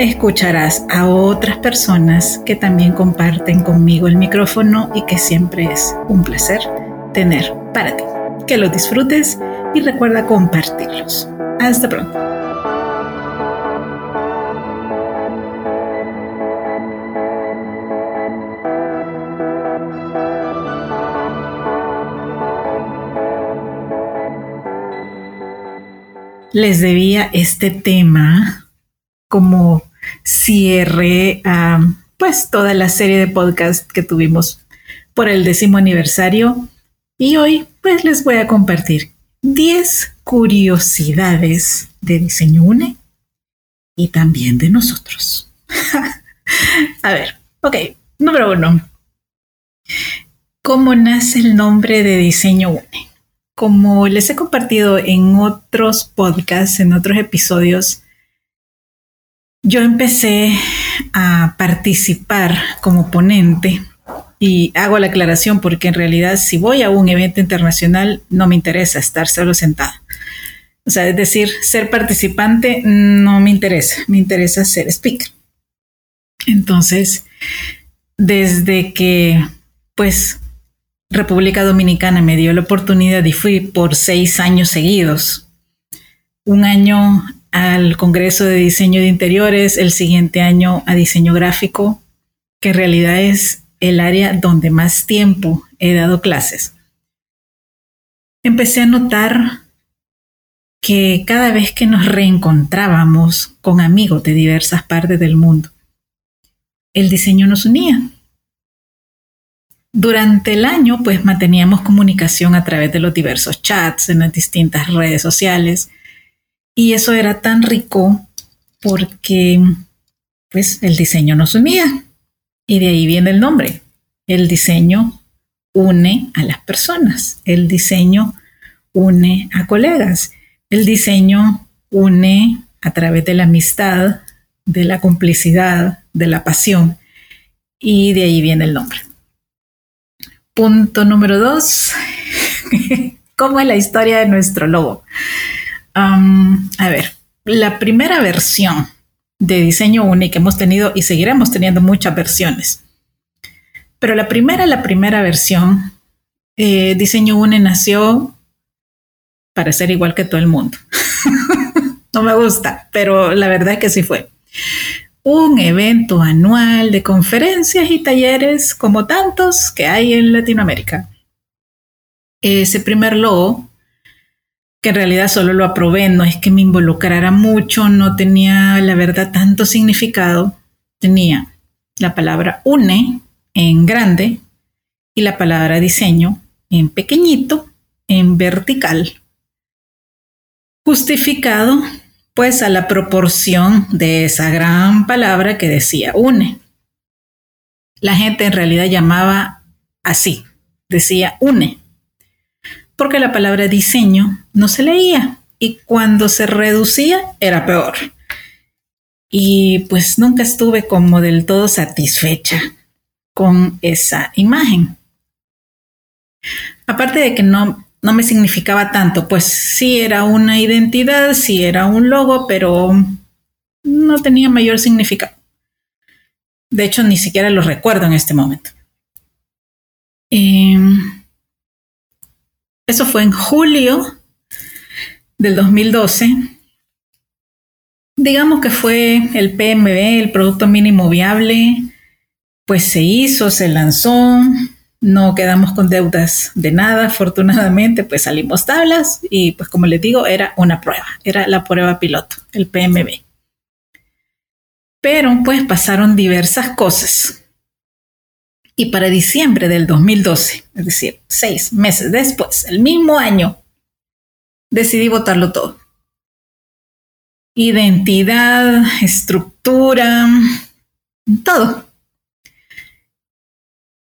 escucharás a otras personas que también comparten conmigo el micrófono y que siempre es un placer tener para ti. Que lo disfrutes y recuerda compartirlos. Hasta pronto. Les debía este tema como cierre pues toda la serie de podcasts que tuvimos por el décimo aniversario y hoy pues les voy a compartir 10 curiosidades de Diseño UNE y también de nosotros. a ver, ok, número uno. ¿Cómo nace el nombre de Diseño UNE? Como les he compartido en otros podcasts, en otros episodios, yo empecé a participar como ponente y hago la aclaración porque en realidad si voy a un evento internacional no me interesa estar solo sentada. O sea, es decir, ser participante no me interesa, me interesa ser speaker. Entonces, desde que pues República Dominicana me dio la oportunidad y fui por seis años seguidos, un año al Congreso de Diseño de Interiores, el siguiente año a Diseño Gráfico, que en realidad es el área donde más tiempo he dado clases. Empecé a notar que cada vez que nos reencontrábamos con amigos de diversas partes del mundo, el diseño nos unía. Durante el año, pues manteníamos comunicación a través de los diversos chats en las distintas redes sociales y eso era tan rico porque pues el diseño nos unía. Y de ahí viene el nombre. El diseño une a las personas. El diseño une a colegas. El diseño une a través de la amistad, de la complicidad, de la pasión. Y de ahí viene el nombre. Punto número dos. ¿Cómo es la historia de nuestro lobo? A ver, la primera versión de diseño único que hemos tenido y seguiremos teniendo muchas versiones. Pero la primera, la primera versión, eh, Diseño UNE nació para ser igual que todo el mundo. no me gusta, pero la verdad es que sí fue. Un evento anual de conferencias y talleres como tantos que hay en Latinoamérica. Ese primer logo que en realidad solo lo aprobé, no es que me involucrara mucho, no tenía la verdad tanto significado, tenía la palabra une en grande y la palabra diseño en pequeñito, en vertical, justificado pues a la proporción de esa gran palabra que decía une. La gente en realidad llamaba así, decía une porque la palabra diseño no se leía y cuando se reducía era peor. Y pues nunca estuve como del todo satisfecha con esa imagen. Aparte de que no no me significaba tanto, pues sí era una identidad, sí era un logo, pero no tenía mayor significado. De hecho, ni siquiera lo recuerdo en este momento. Em, eso fue en julio del 2012. Digamos que fue el PMB, el Producto Mínimo Viable, pues se hizo, se lanzó, no quedamos con deudas de nada, afortunadamente, pues salimos tablas y pues como les digo, era una prueba, era la prueba piloto, el PMB. Pero pues pasaron diversas cosas. Y para diciembre del 2012, es decir, seis meses después, el mismo año, decidí votarlo todo. Identidad, estructura, todo.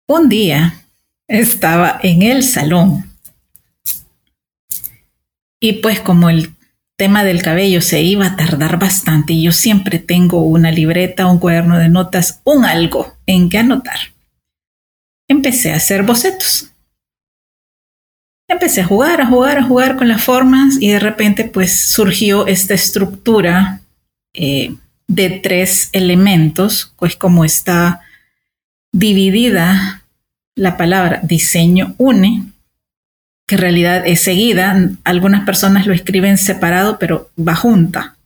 Un día estaba en el salón y pues como el tema del cabello se iba a tardar bastante y yo siempre tengo una libreta, un cuaderno de notas, un algo en que anotar. Empecé a hacer bocetos. Empecé a jugar, a jugar, a jugar con las formas y de repente pues surgió esta estructura eh, de tres elementos, pues como está dividida la palabra diseño une, que en realidad es seguida, algunas personas lo escriben separado, pero va junta,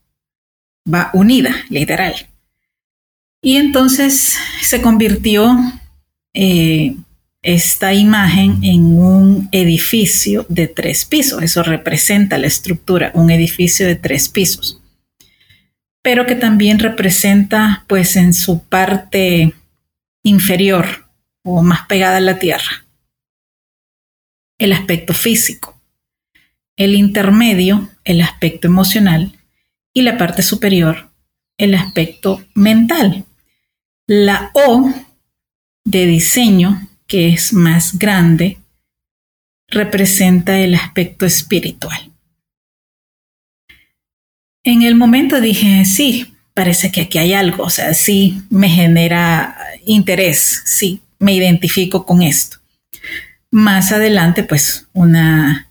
va unida, literal. Y entonces se convirtió eh, esta imagen en un edificio de tres pisos. Eso representa la estructura, un edificio de tres pisos. Pero que también representa, pues en su parte inferior o más pegada a la tierra. El aspecto físico. El intermedio, el aspecto emocional. Y la parte superior, el aspecto mental. La O de diseño, que es más grande, representa el aspecto espiritual. En el momento dije, sí, parece que aquí hay algo, o sea, sí me genera interés, sí, me identifico con esto. Más adelante, pues una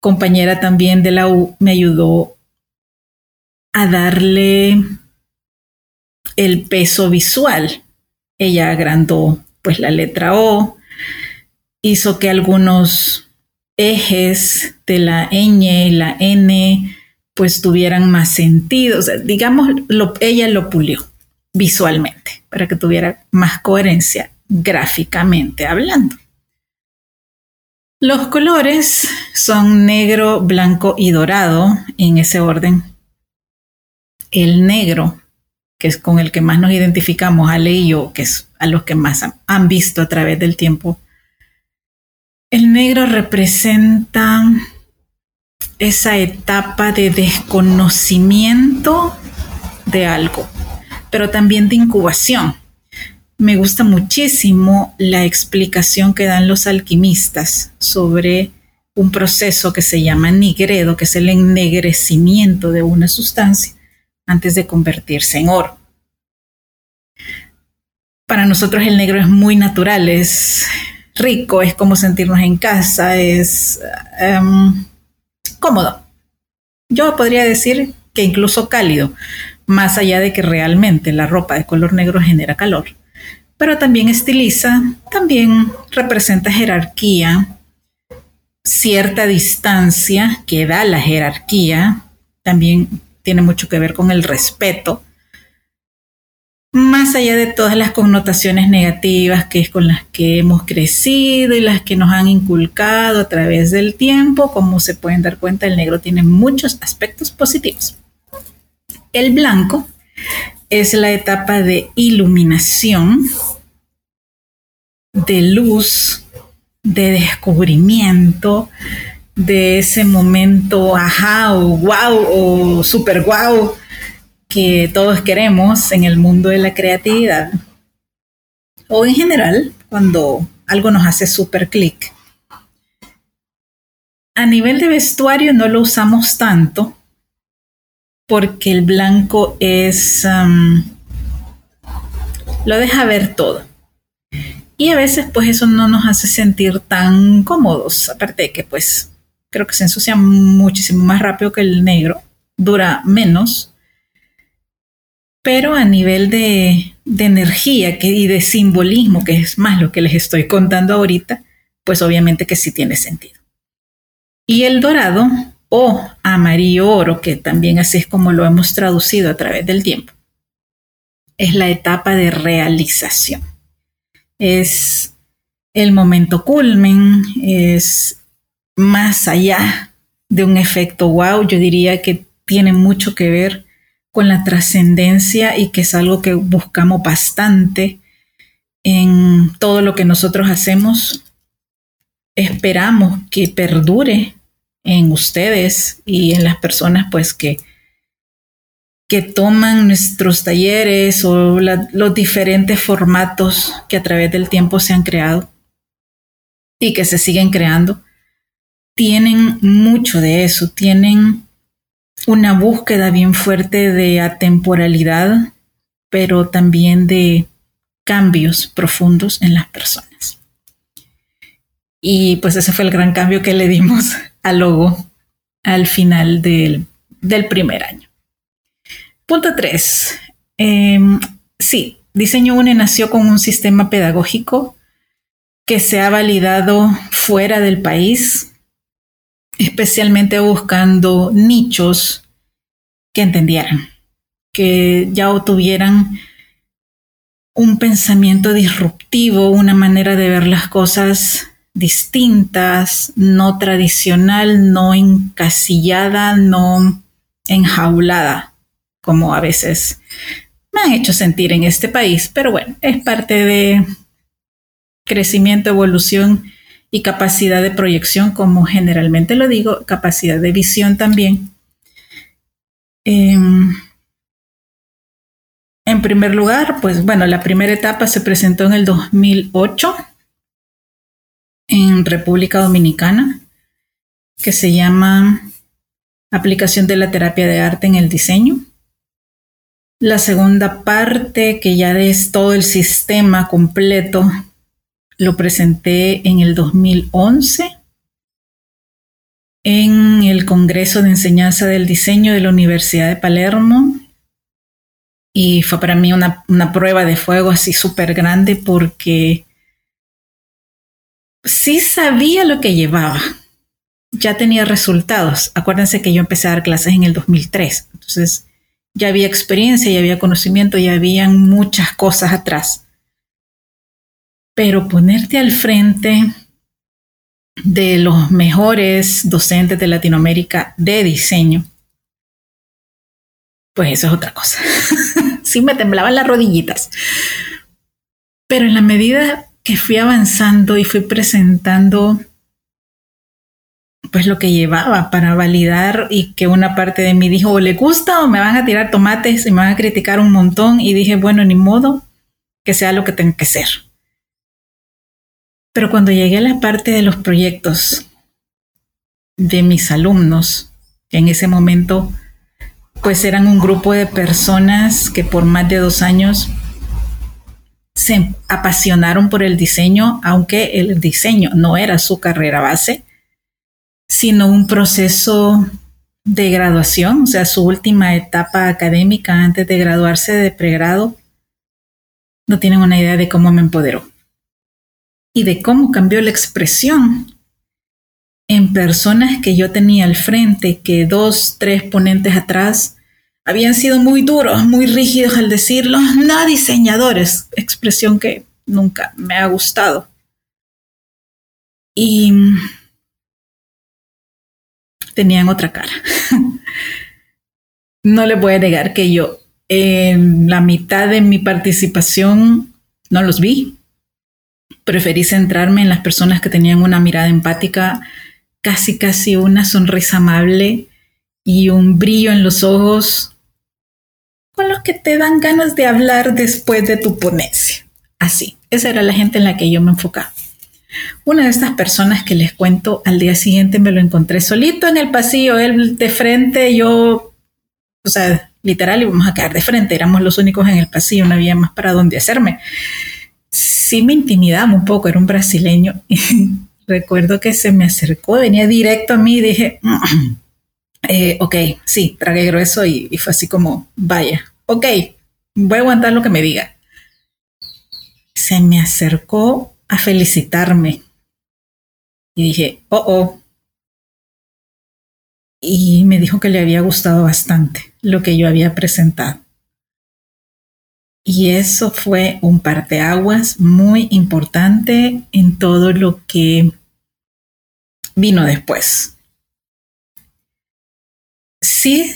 compañera también de la U me ayudó a darle el peso visual. Ella agrandó pues la letra O, hizo que algunos ejes de la ñ y la n pues tuvieran más sentido. digamos, ella lo pulió visualmente para que tuviera más coherencia gráficamente hablando. Los colores son negro, blanco y dorado en ese orden. El negro, que es con el que más nos identificamos, Ale y que es a los que más han visto a través del tiempo. El negro representa esa etapa de desconocimiento de algo, pero también de incubación me gusta muchísimo la explicación que dan los alquimistas sobre un proceso que se llama nigredo, que es el ennegrecimiento de una sustancia antes de convertirse en oro. Para nosotros el negro es muy natural, es rico, es como sentirnos en casa, es em, cómodo. Yo podría decir que incluso cálido, más allá de que realmente la ropa de color negro genera calor pero también estiliza, también representa jerarquía, cierta distancia que da la jerarquía, también tiene mucho que ver con el respeto, más allá de todas las connotaciones negativas que es con las que hemos crecido y las que nos han inculcado a través del tiempo, como se pueden dar cuenta, el negro tiene muchos aspectos positivos. El blanco es la etapa de iluminación, de luz, de descubrimiento, de ese momento ajá o wow o super wow que todos queremos en el mundo de la creatividad. O en general, cuando algo nos hace super clic. A nivel de vestuario no lo usamos tanto porque el blanco es... lo deja ver todo. Y a veces pues eso no nos hace sentir tan cómodos, aparte de que pues creo que se ensucia muchísimo más rápido que el negro, dura menos, pero a nivel de, energía y de simbolismo, que es más lo que les estoy contando ahorita, pues obviamente que sí tiene sentido. Y el dorado o amarillo oro, que también así es como lo hemos traducido a través del tiempo, es la etapa de realización. Es el momento culmen, es más allá de un efecto wow, yo diría que tiene mucho que ver con la trascendencia y que es algo que buscamos bastante en todo lo que nosotros hacemos. Esperamos que perdure en ustedes y en las personas pues que, que toman nuestros talleres o los diferentes formatos que a través del tiempo se han creado y que se siguen creando, tienen mucho de eso, tienen una búsqueda bien fuerte de atemporalidad, pero también de cambios profundos en las personas. Y pues ese fue el gran cambio que le dimos al logo al final del, primer año. Punto 3. Em, sí, Diseño UNE nació con un sistema pedagógico que se ha validado fuera del país, especialmente buscando nichos que entendieran, que ya tuvieran un pensamiento disruptivo, una manera de ver las cosas distintas, no tradicional, no encasillada, no enjaulada, como a veces me han hecho sentir en este país. Pero bueno, es parte de crecimiento, evolución y capacidad de proyección, como generalmente lo digo, capacidad de visión también. Em, en primer lugar, pues bueno, la primera etapa se presentó en el 2008 en República Dominicana que se llama Aplicación de la terapia de arte en el diseño. La segunda parte, que ya es todo el sistema completo, lo presenté en el 2011 en el Congreso de Enseñanza del Diseño de la Universidad de Palermo. Y fue para mí una, una prueba de fuego así súper grande porque sí sabía lo que llevaba. Ya tenía resultados. Acuérdense que yo empecé a dar clases en el 2003. Entonces ya había experiencia, ya había conocimiento, ya habían muchas cosas atrás. Pero ponerte al frente de los mejores docentes de Latinoamérica de diseño, pues eso es otra cosa. sí me temblaban las rodillitas. Pero en la medida que fui avanzando y fui presentando pues lo que llevaba para validar y que una parte de mí dijo, o le gusta o me van a tirar tomates y me van a criticar un montón y dije, bueno, ni modo, que sea lo que tenga que ser. Pero cuando llegué a la parte de los proyectos de mis alumnos, en ese momento pues eran un grupo de personas que por más de dos años se apasionaron por el diseño, aunque el diseño no era su carrera base, sino un proceso de graduación, o sea, su última etapa académica antes de graduarse de pregrado. No tienen una idea de cómo me empoderó y de cómo cambió la expresión en personas que yo tenía al frente, que dos, tres ponentes atrás habían sido muy duros, muy rígidos al decirlo, no diseñadores, expresión que nunca me ha gustado. Y tenían otra cara. no le voy a negar que yo en la mitad de mi participación no los vi. Preferí centrarme en las personas que tenían una mirada empática, casi casi una sonrisa amable y un brillo en los ojos con los que te dan ganas de hablar después de tu ponencia. Así, esa era la gente en la que yo me enfocaba. Una de estas personas que les cuento al día siguiente me lo encontré solito en el pasillo, él de frente, yo, o sea, literal íbamos a quedar de frente, éramos los únicos en el pasillo, no había más para dónde hacerme. Sí me intimidaba un poco, era un brasileño. recuerdo que se me acercó, venía directo a mí y dije, eh, ok, sí, tragué grueso y, y fue así como, vaya, ok, voy a aguantar lo que me diga. Se me acercó a felicitarme y dije, oh, oh. Y me dijo que le había gustado bastante lo que yo había presentado. Y eso fue un parteaguas muy importante en todo lo que vino después. Sí,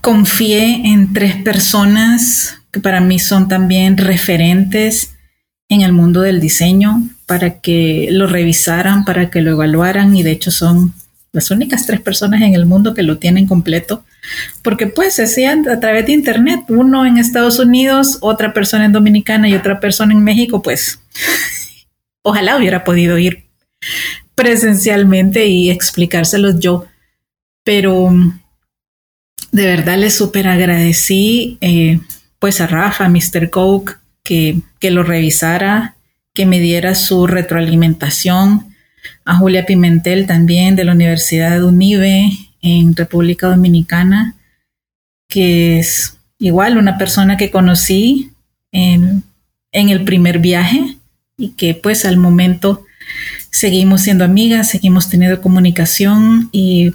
confié en tres personas que para mí son también referentes en el mundo del diseño para que lo revisaran, para que lo evaluaran y de hecho son las únicas tres personas en el mundo que lo tienen completo, porque pues se hacían a través de internet, uno en Estados Unidos, otra persona en Dominicana y otra persona en México, pues ojalá hubiera podido ir presencialmente y explicárselos yo, pero de verdad le súper agradecí eh, pues a Rafa, a Mr. Coke, que, que lo revisara, que me diera su retroalimentación, a Julia Pimentel también de la Universidad de Unive en República Dominicana, que es igual una persona que conocí en, en el primer viaje y que pues al momento seguimos siendo amigas, seguimos teniendo comunicación y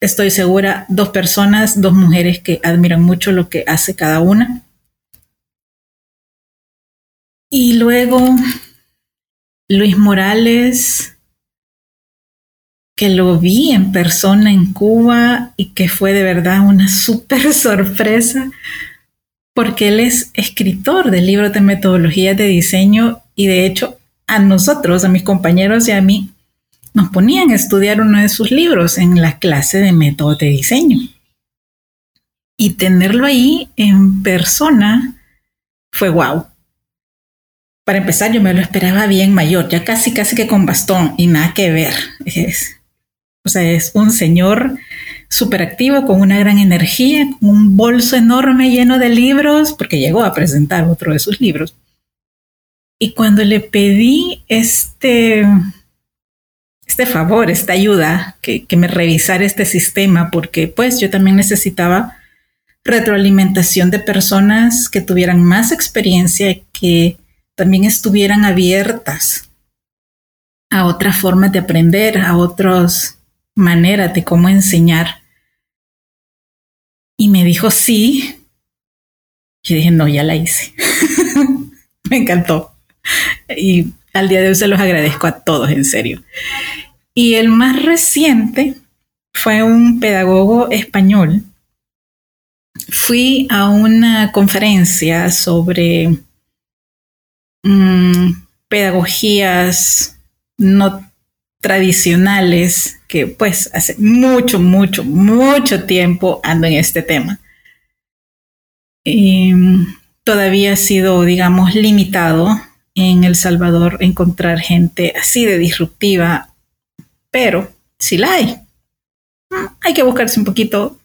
estoy segura, dos personas, dos mujeres que admiran mucho lo que hace cada una. Y luego Luis Morales, que lo vi en persona en Cuba y que fue de verdad una súper sorpresa, porque él es escritor de libros de metodologías de diseño y de hecho a nosotros, a mis compañeros y a mí, nos ponían a estudiar uno de sus libros en la clase de métodos de diseño. Y tenerlo ahí en persona fue wow. Para empezar, yo me lo esperaba bien mayor, ya casi, casi que con bastón y nada que ver. O sea, es un señor súper activo, con una gran energía, con un bolso enorme lleno de libros, porque llegó a presentar otro de sus libros. Y cuando le pedí este, este favor, esta ayuda, que, que me revisara este sistema, porque pues yo también necesitaba retroalimentación de personas que tuvieran más experiencia, que también estuvieran abiertas a otras formas de aprender, a otras maneras de cómo enseñar. Y me dijo sí. Y dije, no, ya la hice. me encantó. Y al día de hoy se los agradezco a todos, en serio. Y el más reciente fue un pedagogo español. Fui a una conferencia sobre mm, pedagogías no tradicionales que pues hace mucho, mucho, mucho tiempo ando en este tema. Y todavía ha sido, digamos, limitado en El Salvador encontrar gente así de disruptiva, pero sí la hay. Mm, hay que buscarse un poquito,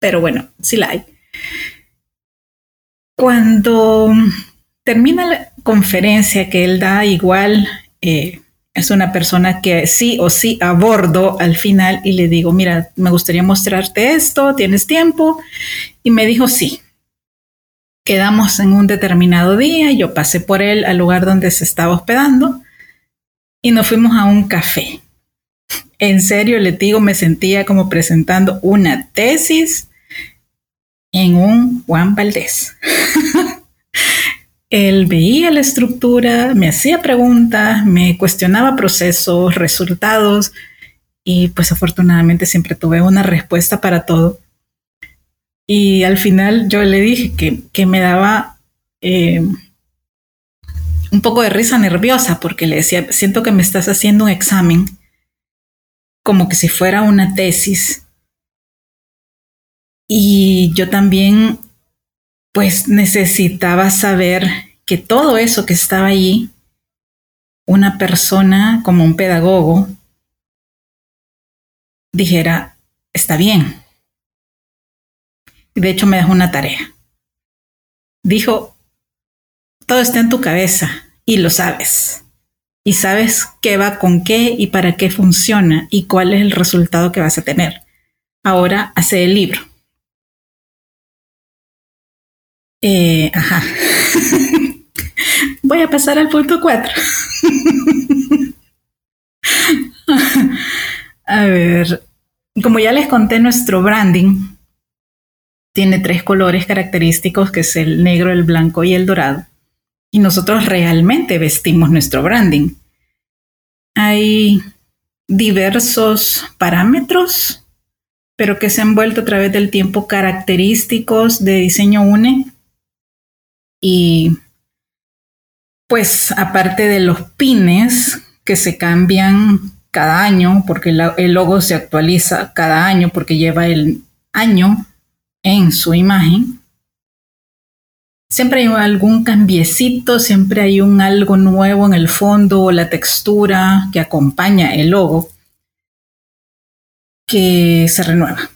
pero bueno, sí la hay. Cuando termina la conferencia que él da, igual eh, es una persona que sí o sí abordo al final y le digo, mira, me gustaría mostrarte esto, ¿tienes tiempo? Y me dijo, sí, Quedamos en un determinado día, yo pasé por él al lugar donde se estaba hospedando y nos fuimos a un café. En serio, le digo, me sentía como presentando una tesis en un Juan Valdés. Él veía la estructura, me hacía preguntas, me cuestionaba procesos, resultados y pues afortunadamente siempre tuve una respuesta para todo. Y al final yo le dije que, me daba eh, un poco de risa nerviosa porque le decía, siento que me estás haciendo un examen como que si fuera una tesis. Y yo también, pues necesitaba saber que todo eso que estaba allí, una persona como un pedagogo, dijera, está bien, de hecho, me dejó una tarea. Dijo, todo está en tu cabeza y lo sabes. y sabes qué va con qué y para qué funciona y cuál es el resultado que vas a tener. Ahora hace el libro. Eh, ajá. Voy a pasar al punto 4. a ver, como ya les conté, nuestro branding tiene tres colores característicos, que es el negro, el blanco y el dorado. Y nosotros realmente vestimos nuestro branding. Hay diversos parámetros, pero que se han vuelto a través del tiempo característicos de diseño UNE. Y pues aparte de los pines que se cambian cada año, porque el logo se actualiza cada año porque lleva el año en su imagen, siempre hay algún cambiecito, siempre hay un algo nuevo en el fondo o la textura que acompaña el logo que se renueva.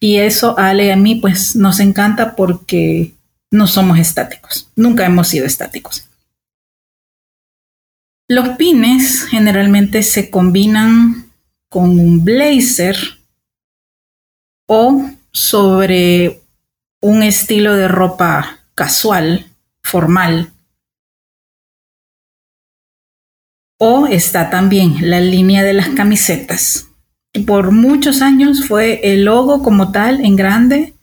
Y eso Ale a mí pues nos encanta porque no somos estáticos, nunca hemos sido estáticos. Los pines generalmente se combinan con un blazer o sobre un estilo de ropa casual, formal. O está también la línea de las camisetas. Por muchos años fue el logo como tal en grande,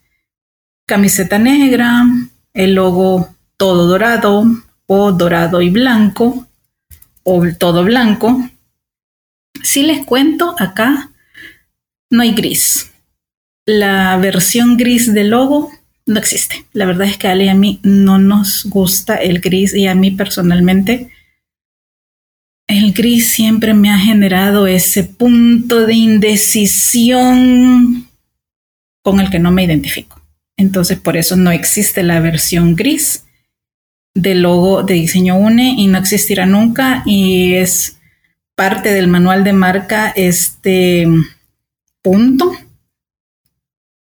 camiseta negra, el logo todo dorado o dorado y blanco o todo blanco. Si les cuento acá, no hay gris. La versión gris del logo no existe. La verdad es que a Ale y a mí no nos gusta el gris y a mí personalmente el gris siempre me ha generado ese punto de indecisión con el que no me identifico. Entonces por eso no existe la versión gris del logo de diseño UNE y no existirá nunca y es parte del manual de marca este punto.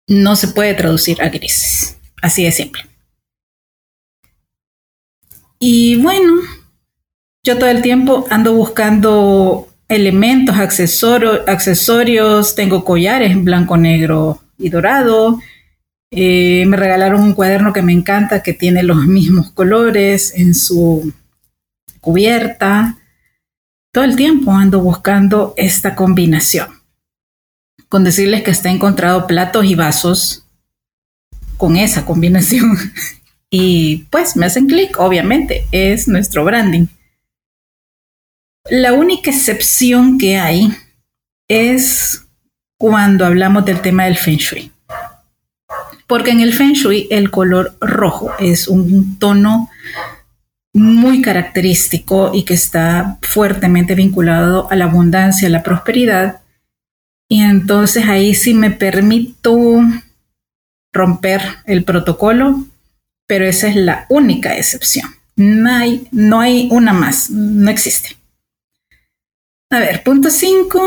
No se puede traducir a grises. Así de simple. Y bueno, yo todo el tiempo ando buscando elementos, accesorios, accesorios tengo collares en blanco, negro y dorado, eh, me regalaron un cuaderno que me encanta, que tiene los mismos colores en su cubierta. Todo el tiempo ando buscando esta combinación. Con decirles que está encontrado platos y vasos con esa combinación. y pues me hacen clic, obviamente, es nuestro branding. La única excepción que hay es cuando hablamos del tema del feng shui porque en el Feng Shui el color rojo es un tono muy característico y que está fuertemente vinculado a la abundancia, a la prosperidad. Y entonces ahí sí me permito romper el protocolo, pero esa es la única excepción. No hay, no hay una más, no existe. A ver, punto 5.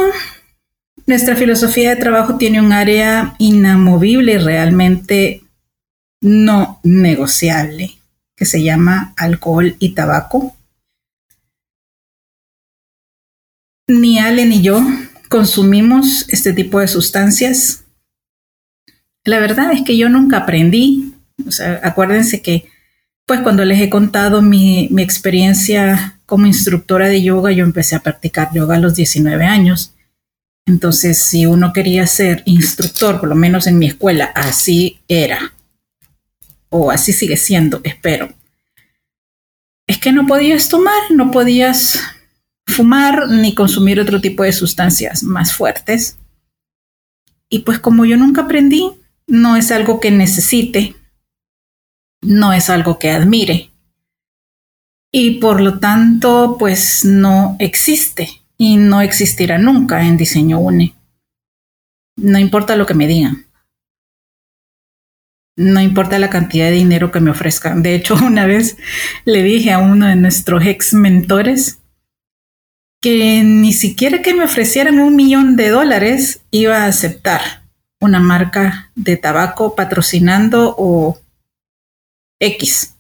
Nuestra filosofía de trabajo tiene un área inamovible y realmente no negociable, que se llama alcohol y tabaco. Ni Ale ni yo consumimos este tipo de sustancias. La verdad es que yo nunca aprendí. O sea, acuérdense que, pues cuando les he contado mi, mi experiencia como instructora de yoga, yo empecé a practicar yoga a los 19 años. Entonces, si uno quería ser instructor, por lo menos en mi escuela, así era. O así sigue siendo, espero. Es que no podías tomar, no podías fumar ni consumir otro tipo de sustancias más fuertes. Y pues como yo nunca aprendí, no es algo que necesite, no es algo que admire. Y por lo tanto, pues no existe y no existirá nunca en diseño UNE. No importa lo que me digan. No importa la cantidad de dinero que me ofrezcan. De hecho, una vez le dije a uno de nuestros ex mentores que ni siquiera que me ofrecieran un millón de dólares iba a aceptar una marca de tabaco patrocinando o X.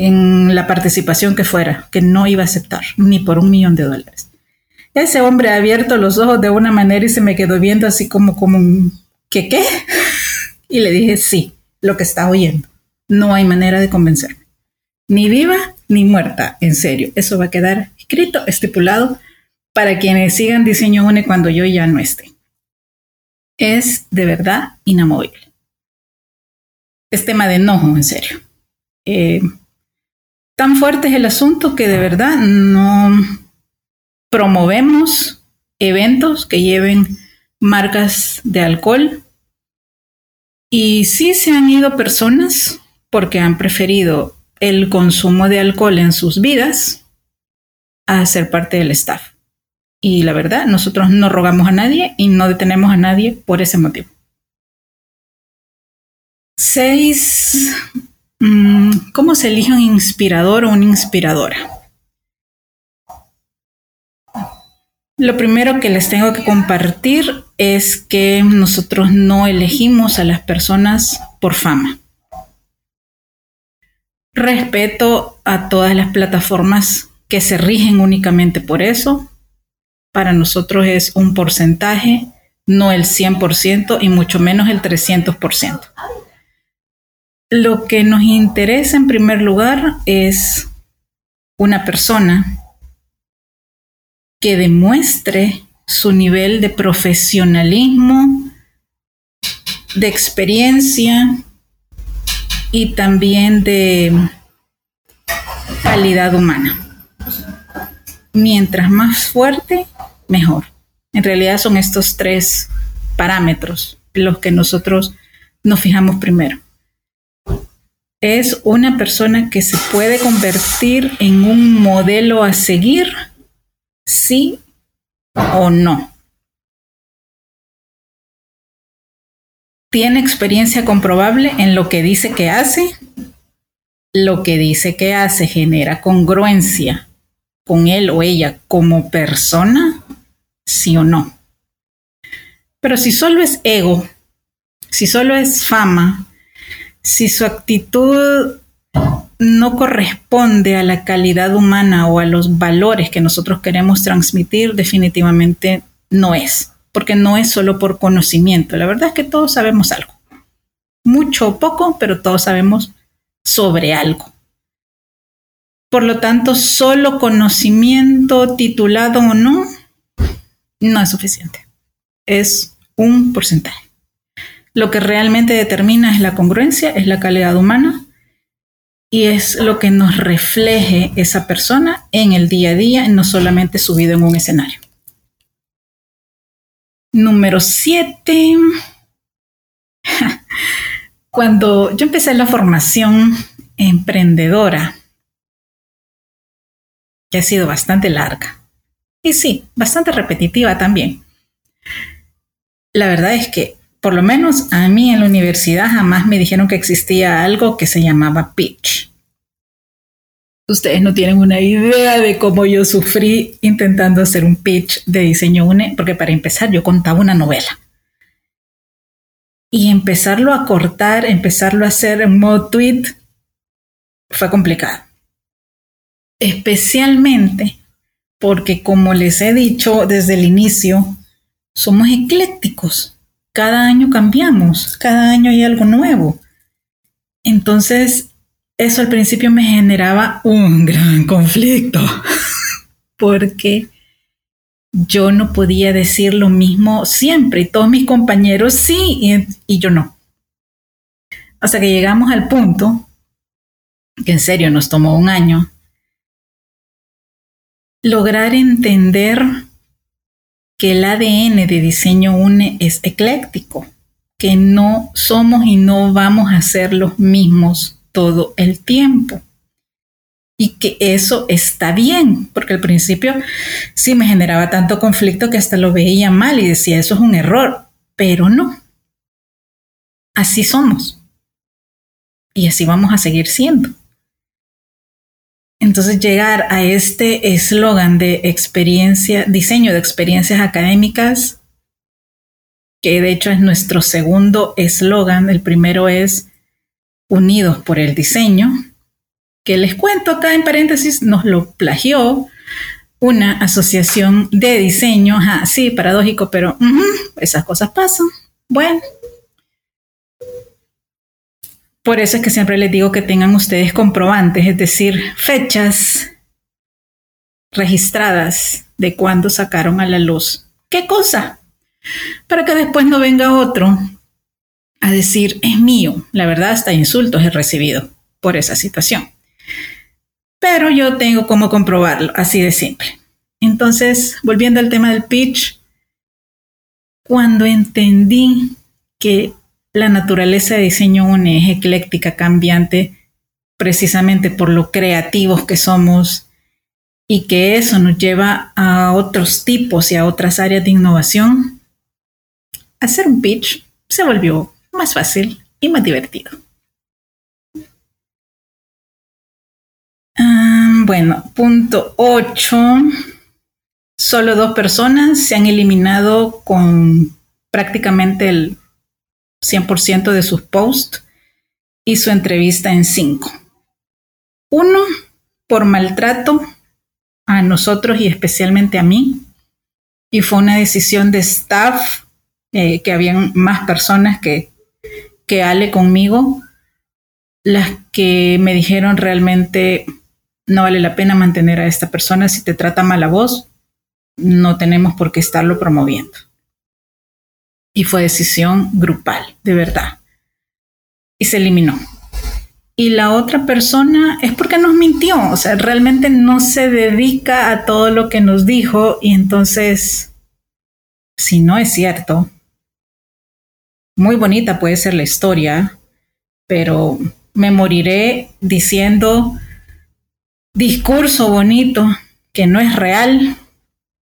en la participación que fuera, que no iba a aceptar, ni por un millón de dólares. Ese hombre ha abierto los ojos de una manera y se me quedó viendo así como, como un, ¿qué qué? Y le dije, sí, lo que está oyendo. No hay manera de convencerme. Ni viva ni muerta, en serio. Eso va a quedar escrito, estipulado, para quienes sigan Diseño UNE cuando yo ya no esté. Es de verdad inamovible. Es tema de enojo, en serio. Eh, tan fuerte es el asunto que de verdad no promovemos eventos que lleven marcas de alcohol. Y sí se han ido personas porque han preferido el consumo de alcohol en sus vidas a ser parte del staff. Y la verdad, nosotros no rogamos a nadie y no detenemos a nadie por ese motivo. Seis, ¿cómo se elige un inspirador o una inspiradora? Lo primero que les tengo que compartir es que nosotros no elegimos a las personas por fama. Respeto a todas las plataformas que se rigen únicamente por eso. Para nosotros es un porcentaje, no el 100% y mucho menos el 300%. Lo que nos interesa en primer lugar es una persona que demuestre su nivel de profesionalismo, de experiencia y también de calidad humana. Mientras más fuerte, mejor. En realidad son estos tres parámetros los que nosotros nos fijamos primero. Es una persona que se puede convertir en un modelo a seguir, sí o no. Tiene experiencia comprobable en lo que dice que hace. Lo que dice que hace genera congruencia con él o ella como persona, sí o no. Pero si solo es ego, si solo es fama, si su actitud no corresponde a la calidad humana o a los valores que nosotros queremos transmitir, definitivamente no es, porque no es solo por conocimiento. La verdad es que todos sabemos algo, mucho o poco, pero todos sabemos sobre algo. Por lo tanto, solo conocimiento titulado o no, no es suficiente. Es un porcentaje. Lo que realmente determina es la congruencia, es la calidad humana y es lo que nos refleje esa persona en el día a día, no solamente subido en un escenario. Número siete. Cuando yo empecé la formación emprendedora, que ha sido bastante larga, y sí, bastante repetitiva también. La verdad es que por lo menos a mí en la universidad jamás me dijeron que existía algo que se llamaba pitch. Ustedes no tienen una idea de cómo yo sufrí intentando hacer un pitch de diseño UNE, porque para empezar yo contaba una novela. Y empezarlo a cortar, empezarlo a hacer en modo tweet, fue complicado. Especialmente porque, como les he dicho desde el inicio, somos eclécticos cada año cambiamos, cada año hay algo nuevo. Entonces, eso al principio me generaba un gran conflicto, porque yo no podía decir lo mismo siempre y todos mis compañeros sí y, y yo no. Hasta que llegamos al punto, que en serio nos tomó un año, lograr entender que el ADN de diseño UNE es ecléctico, que no somos y no vamos a ser los mismos todo el tiempo. Y que eso está bien, porque al principio sí me generaba tanto conflicto que hasta lo veía mal y decía, eso es un error, pero no. Así somos. Y así vamos a seguir siendo. Entonces llegar a este eslogan de experiencia, diseño de experiencias académicas, que de hecho es nuestro segundo eslogan, el primero es Unidos por el diseño, que les cuento acá en paréntesis, nos lo plagió una asociación de diseño. sí, paradójico, pero esas cosas pasan. Bueno. Por eso es que siempre les digo que tengan ustedes comprobantes, es decir, fechas registradas de cuándo sacaron a la luz. ¿Qué cosa? Para que después no venga otro a decir, es mío. La verdad, hasta insultos he recibido por esa situación. Pero yo tengo cómo comprobarlo, así de simple. Entonces, volviendo al tema del pitch, cuando entendí que la naturaleza de diseño UNE es ecléctica, cambiante, precisamente por lo creativos que somos y que eso nos lleva a otros tipos y a otras áreas de innovación, hacer un pitch se volvió más fácil y más divertido. Ah, bueno, punto 8. Solo dos personas se han eliminado con prácticamente el 100% de sus posts y su entrevista en 5. Uno, por maltrato a nosotros y especialmente a mí. Y fue una decisión de staff, eh, que habían más personas que que Ale conmigo, las que me dijeron realmente no vale la pena mantener a esta persona si te trata mal a vos, no tenemos por qué estarlo promoviendo. Y fue decisión grupal, de verdad. Y se eliminó. Y la otra persona es porque nos mintió, o sea, realmente no se dedica a todo lo que nos dijo y entonces, si no es cierto, muy bonita puede ser la historia, pero me moriré diciendo discurso bonito que no es real,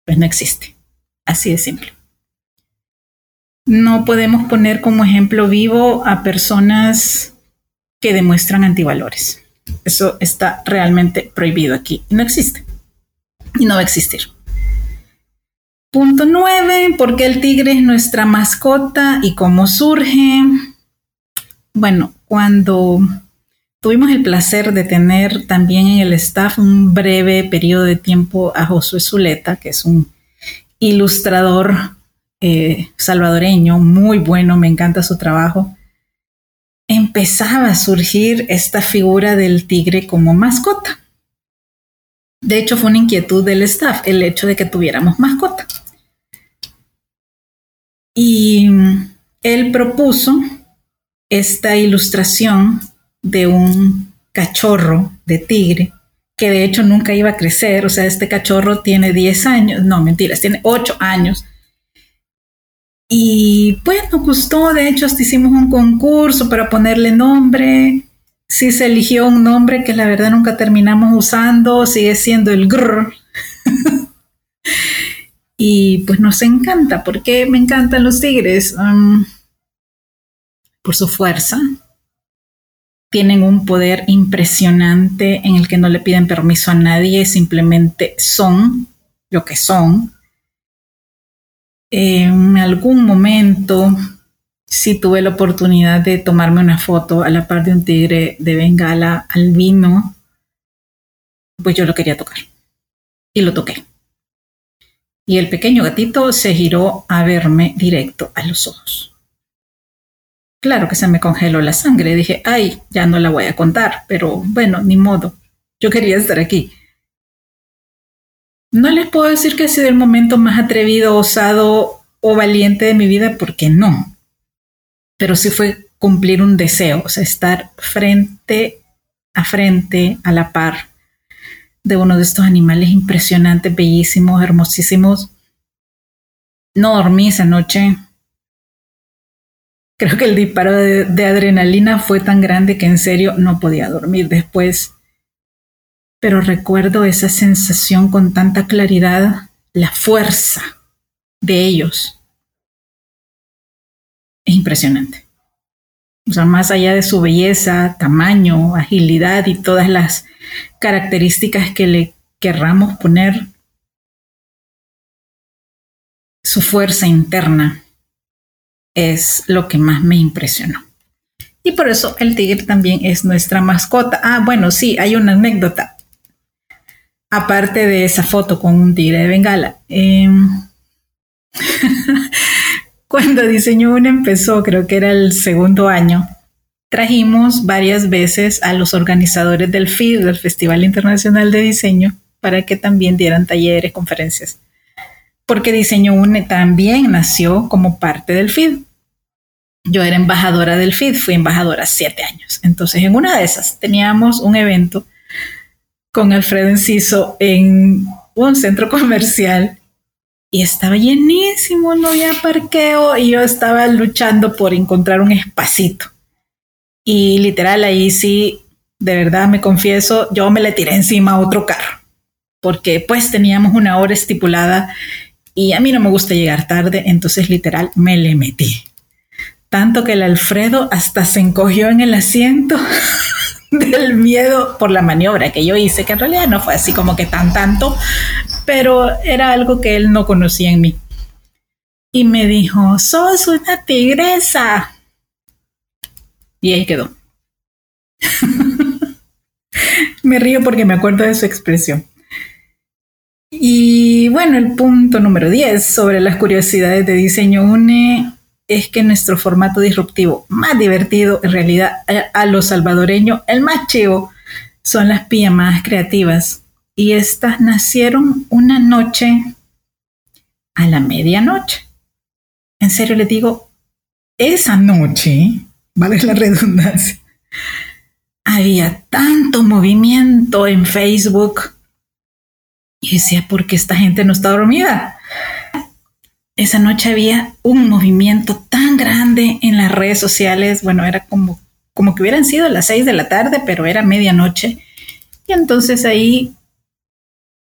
pues no existe. Así de simple. No podemos poner como ejemplo vivo a personas que demuestran antivalores. Eso está realmente prohibido aquí. No existe. Y no va a existir. Punto nueve, ¿por qué el tigre es nuestra mascota y cómo surge? Bueno, cuando tuvimos el placer de tener también en el staff un breve periodo de tiempo a Josué Zuleta, que es un ilustrador eh, salvadoreño muy bueno, me encanta su trabajo, empezaba a surgir esta figura del tigre como mascota. De hecho, fue una inquietud del staff el hecho de que tuviéramos mascota. Y él propuso esta ilustración de un cachorro de tigre que de hecho nunca iba a crecer, o sea, este cachorro tiene 10 años, no, mentiras, tiene 8 años. Y pues nos gustó, de hecho, hasta hicimos un concurso para ponerle nombre. Sí se eligió un nombre que la verdad nunca terminamos usando, sigue siendo el grrr. y pues nos encanta. porque me encantan los tigres? Por su fuerza. Tienen un poder impresionante en el que no le piden permiso a nadie, simplemente son lo que son. En algún momento sí tuve la oportunidad de tomarme una foto a la par de un tigre de bengala albino, pues yo lo quería tocar. Y lo toqué y el pequeño gatito se giró a verme directo a los ojos. Claro que se me congeló la sangre. Dije, ay, ya no la voy a contar, pero bueno, ni modo. Yo quería estar aquí. No les puedo decir que ha sido el momento más atrevido, osado o valiente de mi vida, porque no. Pero sí fue cumplir un deseo, o sea, estar frente a frente, a la par, de uno de estos animales impresionantes, bellísimos, hermosísimos. No dormí esa noche. Creo que el disparo de, de, adrenalina fue tan grande que en serio no podía dormir después. Pero recuerdo esa sensación con tanta claridad, la fuerza de ellos. Es impresionante. O sea, más allá de su belleza, tamaño, agilidad y todas las características que le querramos poner, su fuerza interna es lo que más me impresionó. Y por eso el tigre también es nuestra mascota. Ah, bueno, sí, hay una anécdota. Aparte de esa foto con un tigre de Bengala. Em, cuando Diseño Una empezó, creo que era el segundo año, trajimos varias veces a los organizadores del FID, del Festival Internacional de Diseño, para que también dieran talleres, conferencias. Porque Diseño UNE también nació como parte del FID. Yo era embajadora del FID, fui embajadora siete años. Entonces, en una de esas teníamos un evento con Alfredo Enciso en un centro comercial y estaba llenísimo, no había parqueo y yo estaba luchando por encontrar un espacito. Y literal, ahí sí, de verdad me confieso, yo me le tiré encima a otro carro, porque pues teníamos una hora estipulada y a mí no me gusta llegar tarde, entonces literal me le metí. Tanto que el Alfredo hasta se encogió en el asiento del miedo por la maniobra que yo hice, que en realidad no fue así como que tan tanto, pero era algo que él no conocía en mí. Y me dijo, sos una tigresa. Y ahí quedó. me río porque me acuerdo de su expresión. Y bueno, el punto número 10 sobre las curiosidades de diseño UNE es que nuestro formato disruptivo más divertido, en realidad a, lo salvadoreño, el más chivo, son las pijamadas creativas. Y estas nacieron una noche a la medianoche. En serio les digo, esa noche vale la redundancia, había tanto movimiento en Facebook. Y decía, ¿por qué esta gente no está dormida? Esa noche había un movimiento tan grande en las redes sociales. Bueno, era como, como que hubieran sido las seis de la tarde, pero era medianoche. Y entonces ahí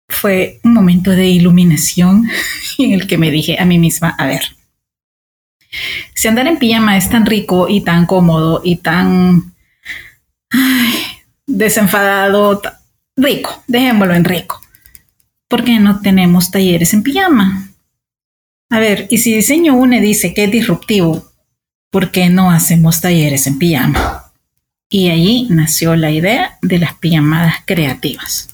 fue un momento de iluminación en el que me dije a mí misma, a ver, si andar en pijama es tan rico y tan cómodo y tan desenfadado, rico, dejémoslo en rico. ¿Por qué no tenemos talleres en pijama? A ver, y si Diseño UNE dice que es disruptivo, ¿por qué no hacemos talleres en pijama? Y allí nació la idea de las pijamadas creativas.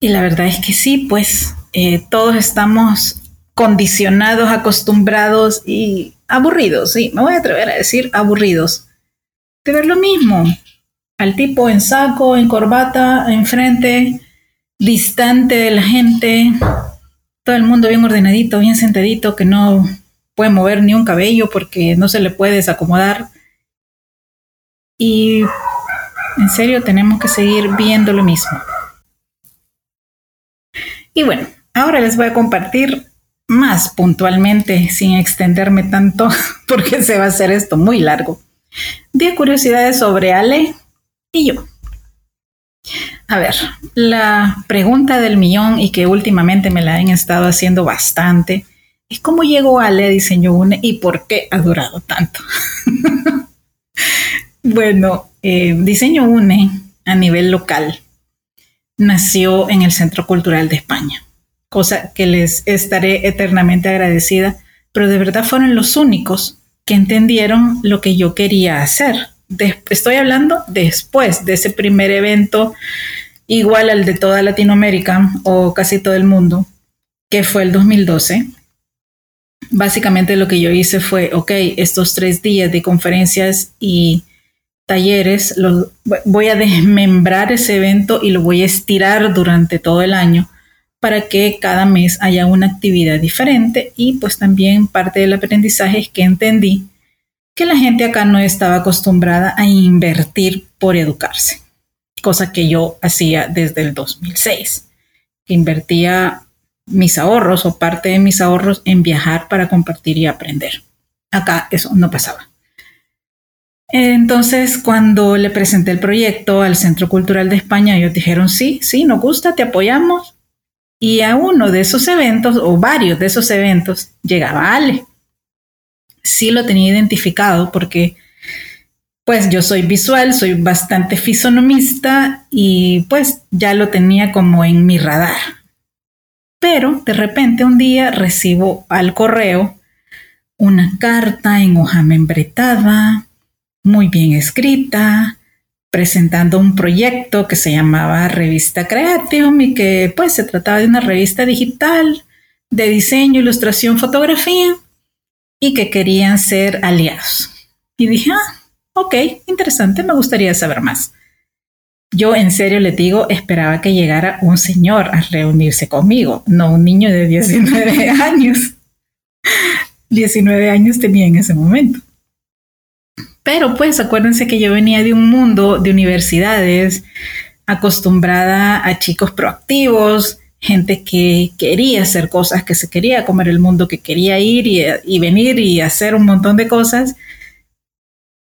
Y la verdad es que sí, pues eh, todos estamos condicionados, acostumbrados y aburridos, sí, me voy a atrever a decir aburridos, de ver lo mismo, al tipo en saco, en corbata, enfrente, distante de la gente, todo el mundo bien ordenadito, bien sentadito, que no puede mover ni un cabello porque no se le puede desacomodar. Y en serio tenemos que seguir viendo lo mismo. Y bueno, ahora les voy a compartir más puntualmente, sin extenderme tanto, porque se va a hacer esto muy largo. 10 curiosidades sobre Ale y yo. A ver, la pregunta del millón y que últimamente me la han estado haciendo bastante es cómo llegó Ale Diseño UNE y por qué ha durado tanto. bueno, eh, Diseño UNE a nivel local nació en el Centro Cultural de España cosa que les estaré eternamente agradecida, pero de verdad fueron los únicos que entendieron lo que yo quería hacer. estoy hablando después de ese primer evento igual al de toda Latinoamérica o casi todo el mundo, que fue el 2012. Básicamente lo que yo hice fue, ok, estos tres días de conferencias y talleres, voy a desmembrar ese evento y lo voy a estirar durante todo el año para que cada mes haya una actividad diferente y pues también parte del aprendizaje es que entendí que la gente acá no estaba acostumbrada a invertir por educarse, cosa que yo hacía desde el 2006, que invertía mis ahorros o parte de mis ahorros en viajar para compartir y aprender. Acá eso no pasaba. Entonces, cuando le presenté el proyecto al Centro Cultural de España, ellos dijeron, sí, sí, nos gusta, te apoyamos, y a uno de esos eventos, o varios de esos eventos, llegaba Ale. Sí lo tenía identificado porque, pues yo soy visual, soy bastante fisonomista y pues ya lo tenía como en mi radar. Pero de repente un día recibo al correo una carta en hoja membretada, muy bien escrita, presentando un proyecto que se llamaba Revista Creatium y que pues se trataba de una revista digital de diseño, ilustración, fotografía y que querían ser aliados. Y dije, ah, ok, interesante, me gustaría saber más. Yo en serio le digo, esperaba que llegara un señor a reunirse conmigo, no un niño de 19 años. 19 años tenía en ese momento. Pero pues acuérdense que yo venía de un mundo de universidades acostumbrada a chicos proactivos, gente que quería hacer cosas, que se quería comer el mundo, que quería ir y, venir y hacer un montón de cosas.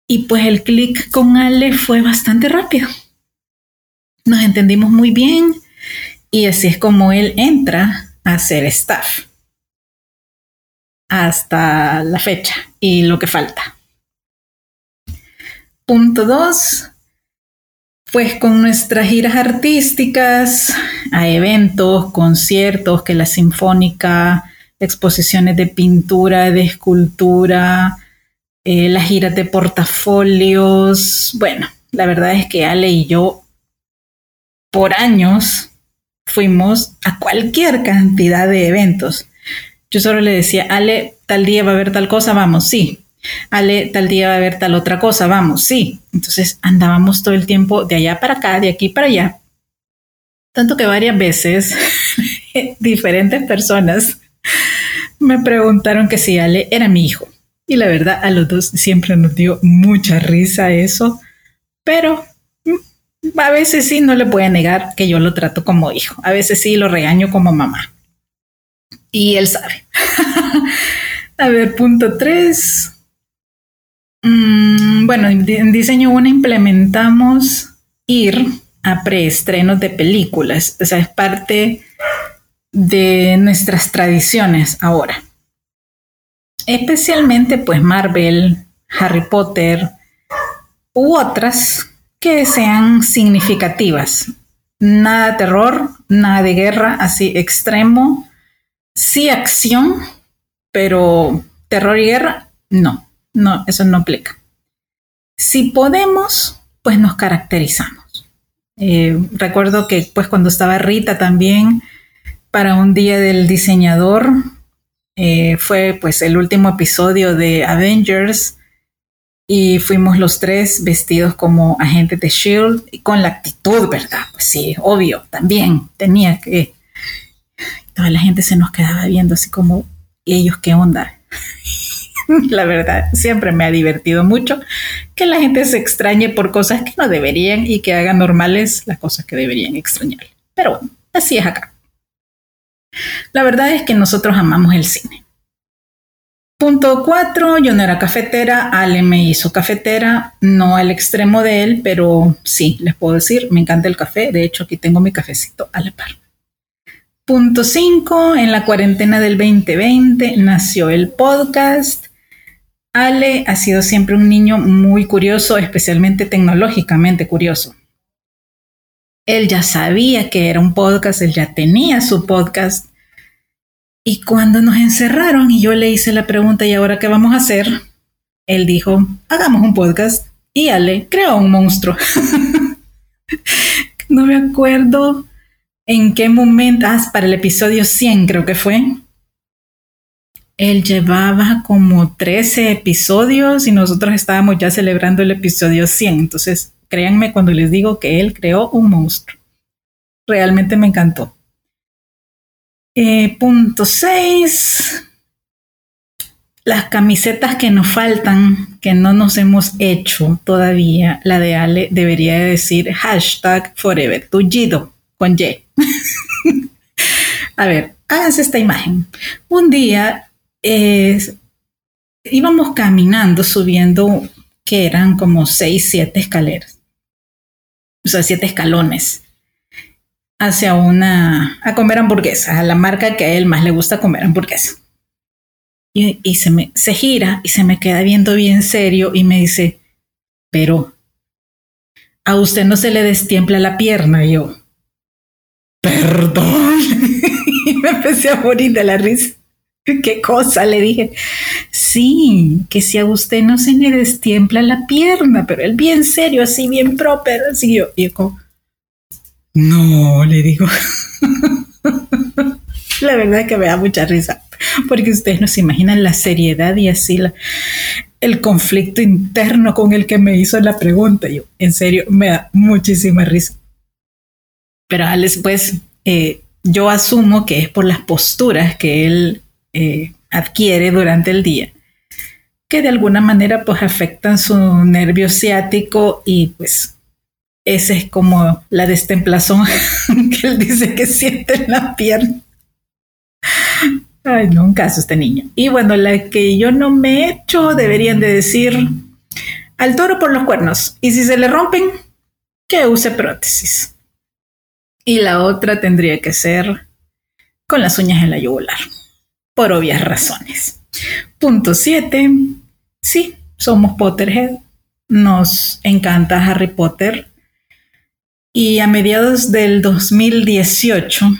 Y pues el clic con Ale fue bastante rápido. Nos entendimos muy bien y así es como él entra a ser staff hasta la fecha y lo que falta. Punto dos, pues con nuestras giras artísticas, a eventos, conciertos, que la sinfónica, exposiciones de pintura, de escultura, eh, las giras de portafolios. Bueno, la verdad es que Ale y yo por años fuimos a cualquier cantidad de eventos. Yo solo le decía, Ale, tal día va a haber tal cosa, vamos, sí. Ale, tal día va a haber tal otra cosa, vamos, sí. Entonces andábamos todo el tiempo de allá para acá, de aquí para allá. Tanto que varias veces diferentes personas me preguntaron que si Ale era mi hijo. Y la verdad, a los dos siempre nos dio mucha risa eso, pero mm, a veces sí no le voy a negar que yo lo trato como hijo. A veces sí lo regaño como mamá. Y él sabe. a ver, punto tres. Mm, bueno, en diseño 1 implementamos ir a preestrenos de películas. O sea, es parte de nuestras tradiciones ahora. Especialmente pues Marvel, Harry Potter u otras que sean significativas. Nada de terror, nada de guerra, así extremo. Sí acción, pero terror y guerra, no. No, eso no aplica. Si podemos, pues nos caracterizamos. Eh, recuerdo que pues cuando estaba Rita también para un día del diseñador eh, fue pues el último episodio de Avengers y fuimos los tres vestidos como agentes de Shield y con la actitud, ¿verdad? Pues sí, obvio, también tenía que toda la gente se nos quedaba viendo así como ¿y ellos qué onda? la verdad, siempre me ha divertido mucho que la gente se extrañe por cosas que no deberían y que hagan normales las cosas que deberían extrañar. Pero bueno, así es acá. La verdad es que nosotros amamos el cine. Punto cuatro, yo no era cafetera, Ale me hizo cafetera, no al extremo de él, pero sí, les puedo decir, me encanta el café, de hecho aquí tengo mi cafecito a la par. Punto 5, en la cuarentena del 2020 nació el podcast Ale ha sido siempre un niño muy curioso, especialmente tecnológicamente curioso. Él ya sabía que era un podcast, él ya tenía su podcast. Y cuando nos encerraron y yo le hice la pregunta, ¿y ahora qué vamos a hacer? Él dijo, hagamos un podcast. Y Ale creó un monstruo. no me acuerdo en qué momento, ah, para el episodio 100 creo que fue, él llevaba como 13 episodios y nosotros estábamos ya celebrando el episodio 100. Entonces, créanme cuando les digo que él creó un monstruo. Realmente me encantó. Eh, punto 6. Las camisetas que nos faltan, que no nos hemos hecho todavía, la de Ale debería decir hashtag forever, tullido con Y. A ver, háganse esta imagen. Un día íbamos caminando, subiendo, que eran como seis, siete escaleras, o sea, siete escalones, hacia una, a comer hamburguesas, a la marca que a él más le gusta comer hamburguesas. Y, y se, me, se gira y se me queda viendo bien serio y me dice, pero a usted no se le destiempla la pierna. Y yo, perdón. y me empecé a morir de la risa. ¿Qué cosa? Le dije, sí, que si a usted no se le destiempla la pierna, pero él bien serio, así bien proper, así yo, y yo no, le digo. la verdad es que me da mucha risa, porque ustedes no se imaginan la seriedad y así el conflicto interno con el que me hizo la pregunta. Yo, en serio, me da muchísima risa. Pero después, eh, yo asumo que es por las posturas que él eh, adquiere durante el día, que de alguna manera pues afectan su nervio ciático y pues esa es como la destemplazón que él dice que siente en la pierna. Ay, no, un caso este niño. Y bueno, la que yo no me he hecho, deberían de decir al toro por los cuernos. Y si se le rompen, que use prótesis. Y la otra tendría que ser con las uñas en la yugular, por obvias razones. Punto 7. Sí, somos Potterhead. Nos encanta Harry Potter. Y a mediados del 2018,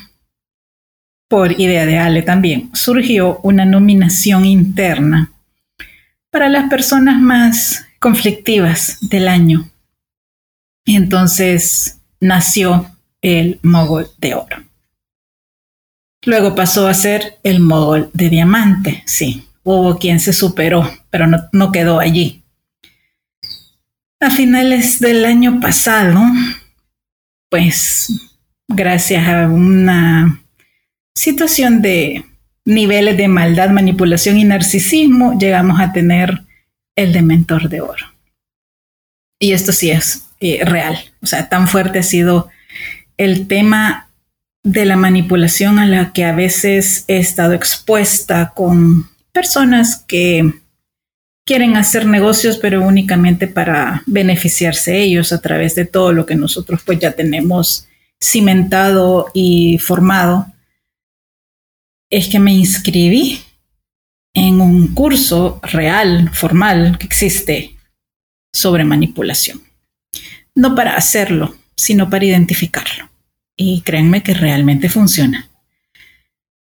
por idea de Ale también, surgió una nominación interna para las personas más conflictivas del año. Y entonces nació el mogol de oro. Luego pasó a ser el mogol de diamante. Sí, hubo quien se superó, pero no, quedó allí. A finales del año pasado, pues gracias a una situación de niveles de maldad, manipulación y narcisismo, llegamos a tener el dementor de oro. Y esto sí es eh, real, o sea, tan fuerte ha sido el tema de la manipulación a la que a veces he estado expuesta con personas que quieren hacer negocios, pero únicamente para beneficiarse ellos a través de todo lo que nosotros pues ya tenemos cimentado y formado, es que me inscribí en un curso real, formal, que existe sobre manipulación. No para hacerlo, sino para identificarlo. Y créanme que realmente funciona.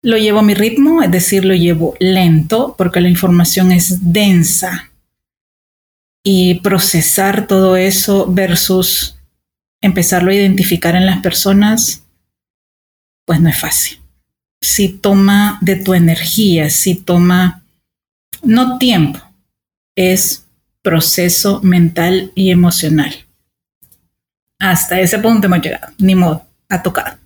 Lo llevo a mi ritmo, es decir, lo llevo lento porque la información es densa. Y procesar todo eso versus empezarlo a identificar en las personas, pues no es fácil. Si toma de tu energía, si toma, no tiempo, es proceso mental y emocional. Hasta ese punto hemos llegado, ni modo, a tocar.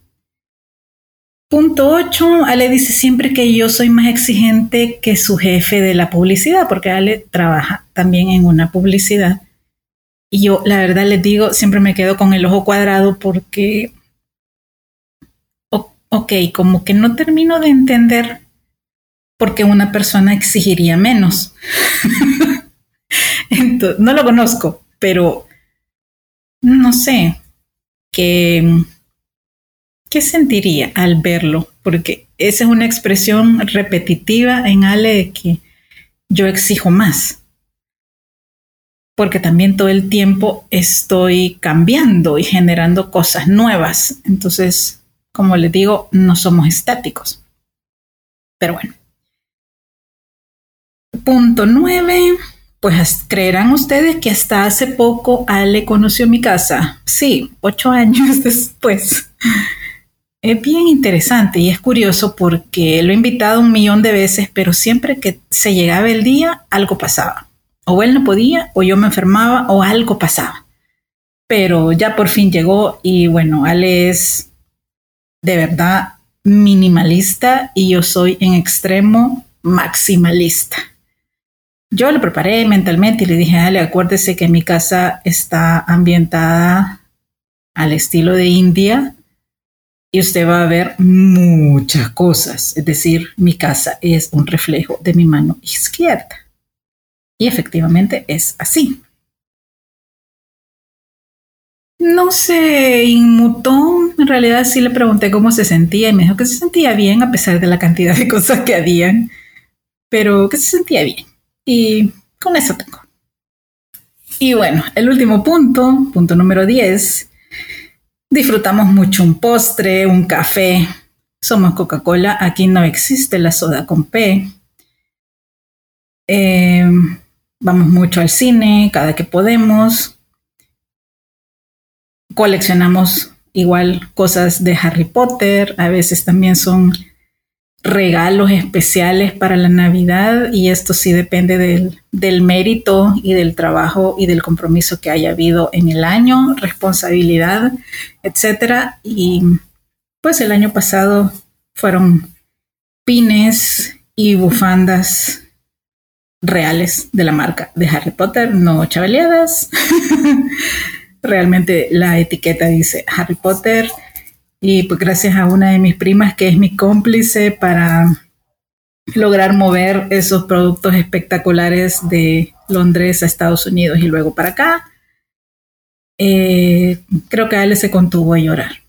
Punto 8, Ale dice siempre que yo soy más exigente que su jefe de la publicidad, porque Ale trabaja también en una publicidad. Y yo, la verdad les digo, siempre me quedo con el ojo cuadrado porque, ok, como que no termino de entender por qué una persona exigiría menos. no lo conozco, pero no sé, que ¿Qué sentiría al verlo? Porque esa es una expresión repetitiva en Ale de que yo exijo más. Porque también todo el tiempo estoy cambiando y generando cosas nuevas. Entonces, como les digo, no somos estáticos. Pero bueno. Punto nueve. Pues creerán ustedes que hasta hace poco Ale conoció mi casa. Sí, ocho años después. Es bien interesante y es curioso porque lo he invitado un millón de veces, pero siempre que se llegaba el día, algo pasaba. O él no podía, o yo me enfermaba, o algo pasaba. Pero ya por fin llegó y bueno, Ale es de verdad minimalista y yo soy en extremo maximalista. Yo lo preparé mentalmente y le dije, Ale, acuérdese que mi casa está ambientada al estilo de India y usted va a ver muchas cosas. Es decir, mi casa es un reflejo de mi mano izquierda. Y efectivamente es así. No se inmutó, en realidad sí le pregunté cómo se sentía y me dijo que se sentía bien a pesar de la cantidad de cosas que habían, pero que se sentía bien. Y con eso tengo. Y bueno, el último punto, punto número 10, Disfrutamos mucho un postre, un café, somos Coca-Cola, aquí no existe la soda con P. Eh, vamos mucho al cine cada que podemos. Coleccionamos igual cosas de Harry Potter, a veces también son regalos especiales para la Navidad y esto sí depende del, del, mérito y del trabajo y del compromiso que haya habido en el año, responsabilidad, etcétera. Y pues el año pasado fueron pines y bufandas reales de la marca de Harry Potter, no chavaleadas. Realmente la etiqueta dice Harry Potter y pues gracias a una de mis primas que es mi cómplice para lograr mover esos productos espectaculares de Londres a Estados Unidos y luego para acá. Eh, creo que él se contuvo a llorar,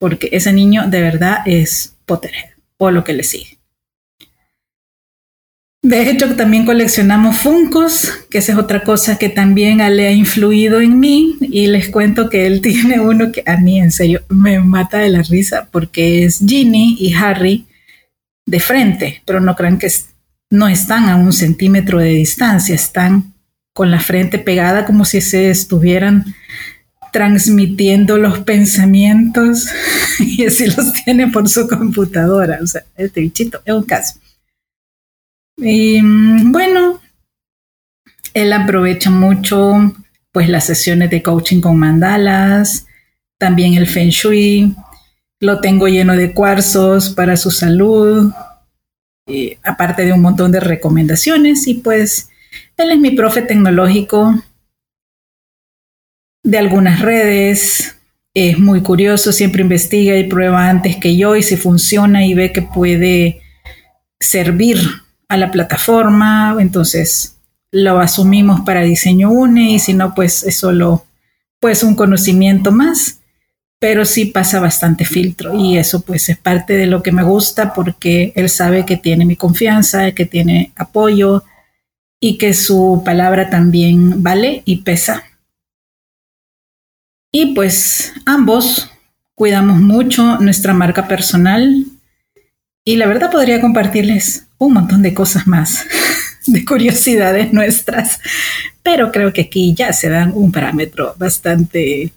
porque ese niño de verdad es Potterhead o lo que le sigue. De hecho, también coleccionamos Funcos, que esa es otra cosa que también le ha influido en mí. Y les cuento que él tiene uno que a mí en serio me mata de la risa porque es Ginny y Harry de frente, pero no crean que no están a un centímetro de distancia, están con la frente pegada como si se estuvieran transmitiendo los pensamientos y así los tiene por su computadora. O sea, este bichito es un caso. Y mm, bueno, él aprovecha mucho pues las sesiones de coaching con mandalas, también el feng shui, lo tengo lleno de cuarzos para su salud, aparte de un montón de recomendaciones y pues él es mi profe tecnológico de algunas redes, es muy curioso, siempre investiga y prueba antes que yo y si funciona y ve que puede servir a la plataforma, entonces lo asumimos para diseño UNE y si no, pues es solo pues un conocimiento más, pero sí pasa bastante filtro y eso pues es parte de lo que me gusta porque él sabe que tiene mi confianza, que tiene apoyo y que su palabra también vale y pesa. Y pues ambos cuidamos mucho nuestra marca personal y la verdad podría compartirles un montón de cosas más, de curiosidades nuestras, pero creo que aquí ya se dan un parámetro bastante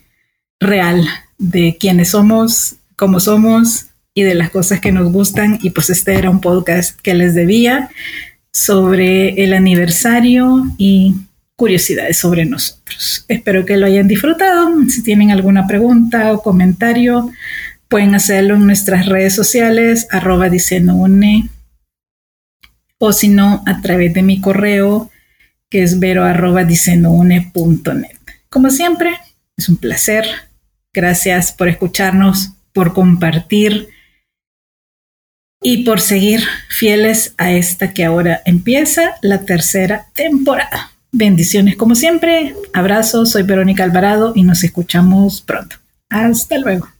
real de quiénes somos, cómo somos y de las cosas que nos gustan. Y pues este era un podcast que les debía sobre el aniversario y curiosidades sobre nosotros. Espero que lo hayan disfrutado. Si tienen alguna pregunta o comentario, pueden hacerlo en nuestras redes sociales, arroba une o si no, a través de mi correo, que es vero Como siempre, es un placer. Gracias por escucharnos, por compartir y por seguir fieles a esta que ahora empieza la tercera temporada. Bendiciones como siempre, abrazos, soy Verónica Alvarado y nos escuchamos pronto. Hasta luego.